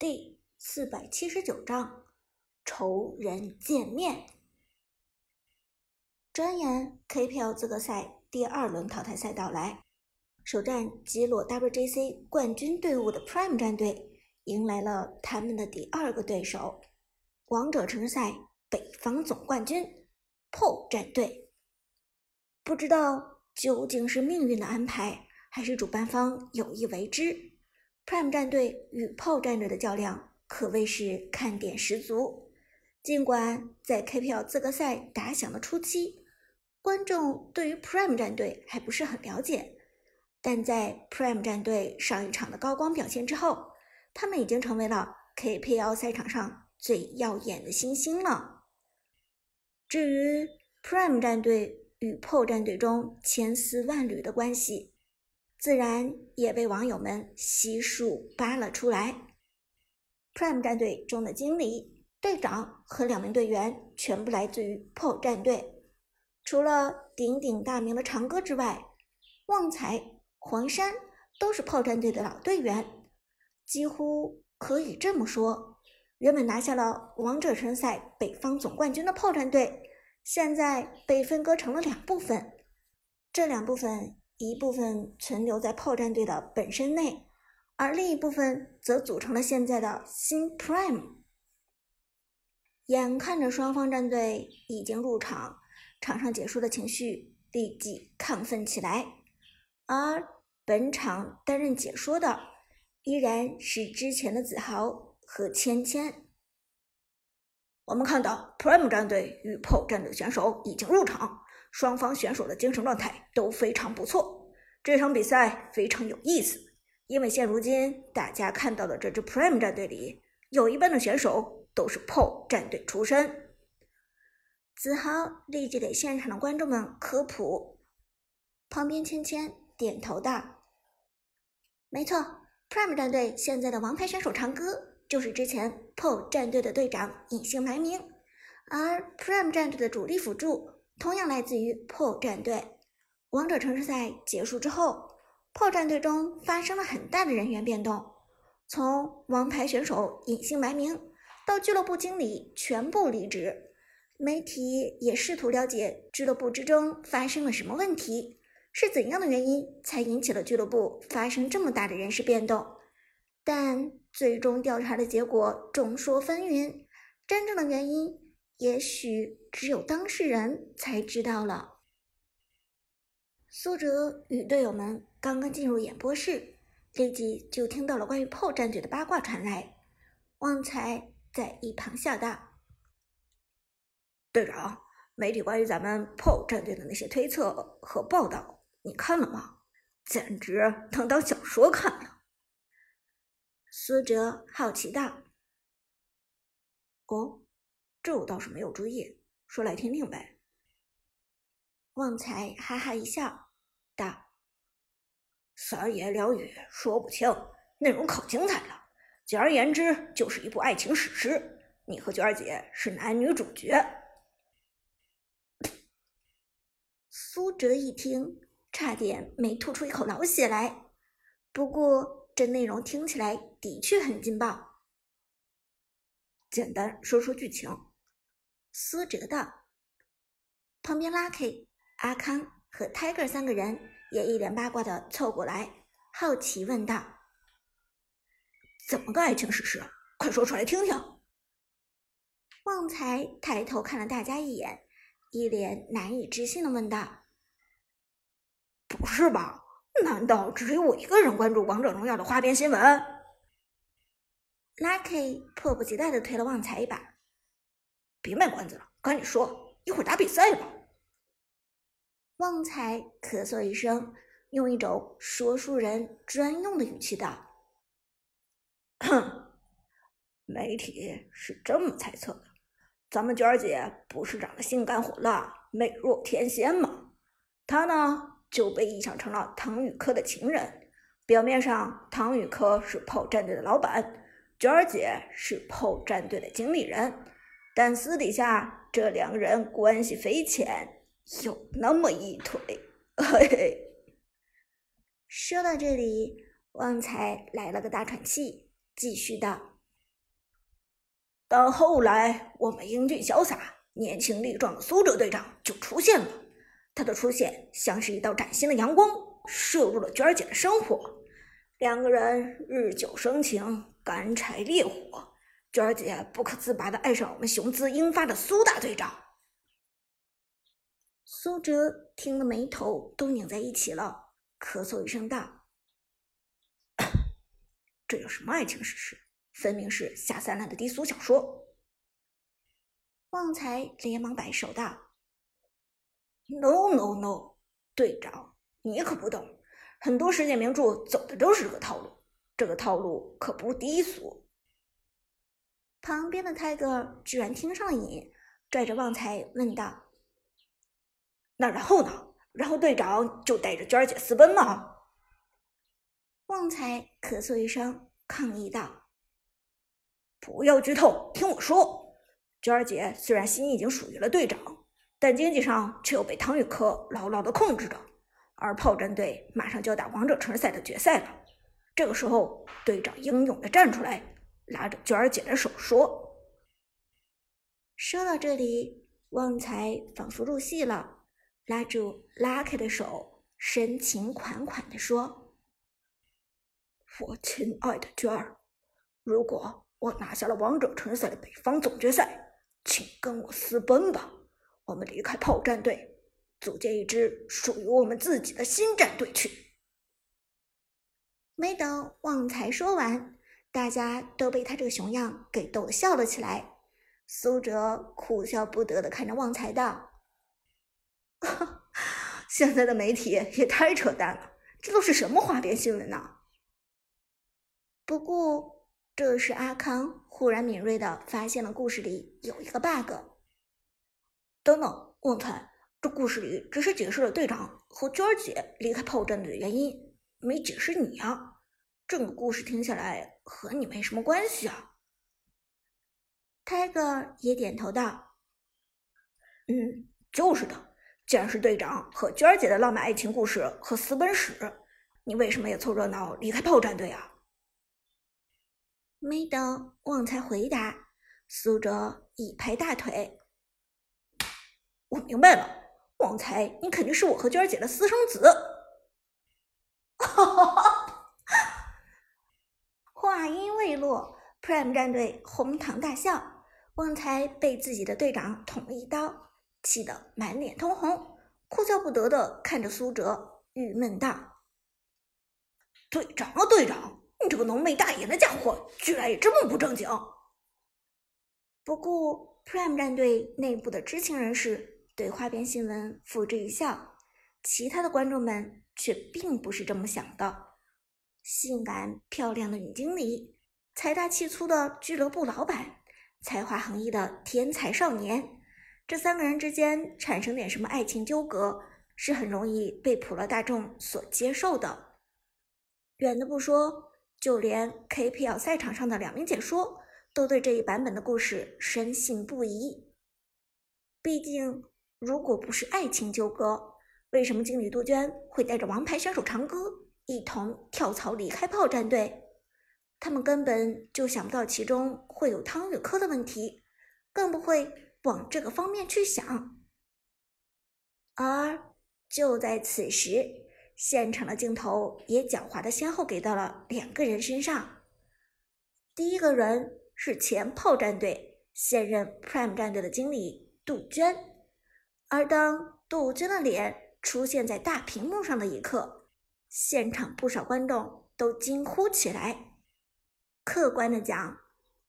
第四百七十九章仇人见面。转眼 KPL 资格赛第二轮淘汰赛到来，首战击落 WJC 冠军队伍的 Prime 战队，迎来了他们的第二个对手——王者城市赛北方总冠军 PO 战队。不知道究竟是命运的安排，还是主办方有意为之。Prime 战队与 PO 战队的较量可谓是看点十足。尽管在 KPL 资格赛打响的初期，观众对于 Prime 战队还不是很了解，但在 Prime 战队上一场的高光表现之后，他们已经成为了 KPL 赛场上最耀眼的新星了。至于 Prime 战队与 PO 战队中千丝万缕的关系，自然也被网友们悉数扒了出来。Prime 战队中的经理、队长和两名队员全部来自于 PO 战队，除了鼎鼎大名的长歌之外，旺财、黄山都是 PO 战队的老队员。几乎可以这么说，原本拿下了王者城赛北方总冠军的 PO 战队，现在被分割成了两部分，这两部分。一部分存留在炮战队的本身内，而另一部分则组成了现在的新 Prime。眼看着双方战队已经入场，场上解说的情绪立即亢奋起来。而本场担任解说的依然是之前的子豪和芊芊。我们看到 Prime 战队与炮战队选手已经入场。双方选手的精神状态都非常不错，这场比赛非常有意思，因为现如今大家看到的这支 Prime 战队里，有一半的选手都是 PO 战队出身。子豪立即给现场的观众们科普，旁边芊芊点头道：“没错，Prime 战队现在的王牌选手长歌就是之前 PO 战队的队长隐姓埋名，而 Prime 战队的主力辅助。”同样来自于破战队。王者城市赛结束之后破战队中发生了很大的人员变动，从王牌选手隐姓埋名到俱乐部经理全部离职。媒体也试图了解俱乐部之中发生了什么问题，是怎样的原因才引起了俱乐部发生这么大的人事变动。但最终调查的结果众说纷纭，真正的原因。也许只有当事人才知道了。苏哲与队友们刚刚进入演播室，立即就听到了关于 PO 战队的八卦传来。旺财在一旁笑道：“队长，媒体关于咱们 PO 战队的那些推测和报道，你看了吗？简直能当小说看了。”苏哲好奇道：“哦。”这我倒是没有注意，说来听听呗。旺财哈哈一笑，道：“三言两语说不清，内容可精彩了。简而言之，就是一部爱情史诗。你和娟儿姐是男女主角。”苏哲一听，差点没吐出一口老血来。不过，这内容听起来的确很劲爆。简单说说剧情。苏哲道，旁边 Lucky、阿康和 Tiger 三个人也一脸八卦的凑过来，好奇问道：“怎么个爱情史诗？快说出来听听。”旺财抬头看了大家一眼，一脸难以置信的问道：“不是吧？难道只有我一个人关注王者荣耀的花边新闻？”Lucky 迫不及待的推了旺财一把。别卖关子了，赶紧说，一会儿打比赛吧。旺财咳嗽一声，用一种说书人专用的语气道：“哼，媒体是这么猜测的。咱们娟儿姐不是长得性感火辣、美若天仙吗？她呢就被臆想成了唐雨科的情人。表面上，唐雨科是炮战队的老板，娟儿姐是炮战队的经理人。”但私底下，这两个人关系匪浅，有那么一腿。嘿嘿。说到这里，旺财来了个大喘气，继续道：“但后来，我们英俊潇洒、年轻力壮的苏哲队长就出现了。他的出现像是一道崭新的阳光，射入了娟儿姐的生活。两个人日久生情，干柴烈火。娟儿姐不可自拔的爱上我们雄姿英发的苏大队长。苏哲听得眉头都拧在一起了，咳嗽一声道：“这有什么爱情史诗？分明是下三滥的低俗小说。”旺财连忙摆手道：“No No No，队长，你可不懂，很多世界名著走的都是这个套路，这个套路可不低俗。”旁边的泰戈居然听上瘾，拽着旺财问道。那然后呢？然后队长就带着娟儿姐私奔吗？旺财咳嗽一声，抗议道：“不要剧透，听我说。娟儿姐虽然心已经属于了队长，但经济上却又被唐宇科牢牢的控制着。而炮战队马上就要打王者城市赛的决赛了，这个时候，队长英勇的站出来，拉着娟儿姐的手说：‘说到这里，旺财仿佛入戏了。’”拉住拉开的手，深情款款地说：“我亲爱的娟儿，如果我拿下了王者城赛的北方总决赛，请跟我私奔吧！我们离开炮战队，组建一支属于我们自己的新战队去。”没等旺财说完，大家都被他这个熊样给逗得笑了起来。苏哲哭笑不得的看着旺财道。现在的媒体也太扯淡了，这都是什么花边新闻呢？不过，这时阿康忽然敏锐的发现了故事里有一个 bug。等等，旺财，这故事里只是解释了队长和娟儿姐离开炮战队的原因，没解释你啊。整个故事听起来和你没什么关系啊。泰戈也点头道：“嗯，就是的。”既然是队长和娟儿姐的浪漫爱情故事和私奔史，你为什么也凑热闹离开炮战队啊？没等旺财回答，苏哲一拍大腿：“我明白了，旺财，你肯定是我和娟儿姐的私生子。”哈哈哈！话音未落，Prime 战队哄堂大笑，旺财被自己的队长捅了一刀。气得满脸通红，哭笑不得的看着苏哲，郁闷道：“队长啊，队长，你这个浓眉大眼的家伙，居然也这么不正经！”不过，Prime 战队内部的知情人士对花边新闻付之一笑，其他的观众们却并不是这么想的。性感漂亮的女经理，财大气粗的俱乐部老板，才华横溢的天才少年。这三个人之间产生点什么爱情纠葛，是很容易被普罗大众所接受的。远的不说，就连 KPL 赛场上的两名解说都对这一版本的故事深信不疑。毕竟，如果不是爱情纠葛，为什么经理杜鹃会带着王牌选手长歌一同跳槽离开炮战队？他们根本就想不到其中会有汤宇科的问题，更不会。往这个方面去想，而就在此时，现场的镜头也狡猾的先后给到了两个人身上。第一个人是前炮战队、现任 Prime 战队的经理杜鹃，而当杜鹃的脸出现在大屏幕上的一刻，现场不少观众都惊呼起来。客观的讲，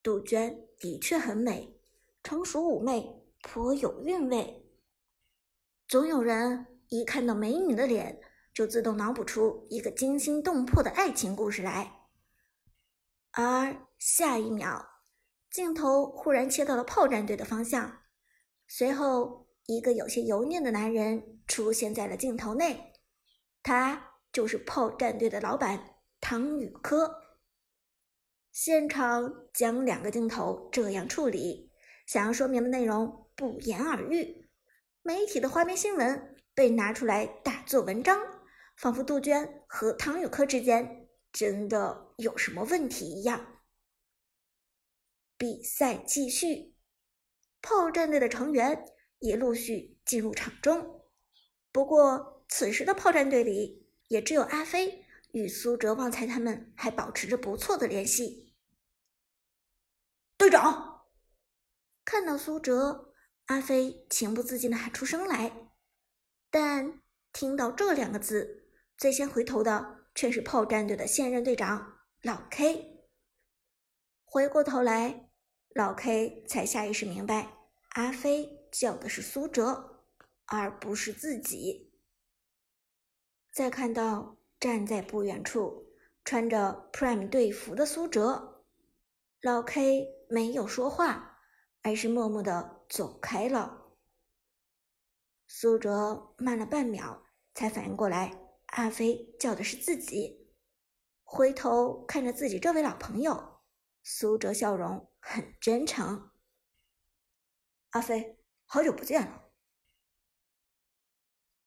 杜鹃的确很美。成熟妩媚，颇有韵味。总有人一看到美女的脸，就自动脑补出一个惊心动魄的爱情故事来。而下一秒，镜头忽然切到了炮战队的方向，随后一个有些油腻的男人出现在了镜头内，他就是炮战队的老板唐宇科。现场将两个镜头这样处理。想要说明的内容不言而喻，媒体的花边新闻被拿出来大做文章，仿佛杜鹃和唐宇科之间真的有什么问题一样。比赛继续，炮战队的成员也陆续进入场中。不过，此时的炮战队里也只有阿飞与苏哲、旺财他们还保持着不错的联系。队长看到苏哲，阿飞情不自禁的喊出声来，但听到这两个字，最先回头的却是炮战队的现任队长老 K。回过头来，老 K 才下意识明白，阿飞叫的是苏哲，而不是自己。再看到站在不远处穿着 Prime 队服的苏哲，老 K 没有说话，而是默默的走开了。苏哲慢了半秒，才反应过来，阿飞叫的是自己，回头看着自己这位老朋友，苏哲笑容很真诚。阿飞，好久不见了。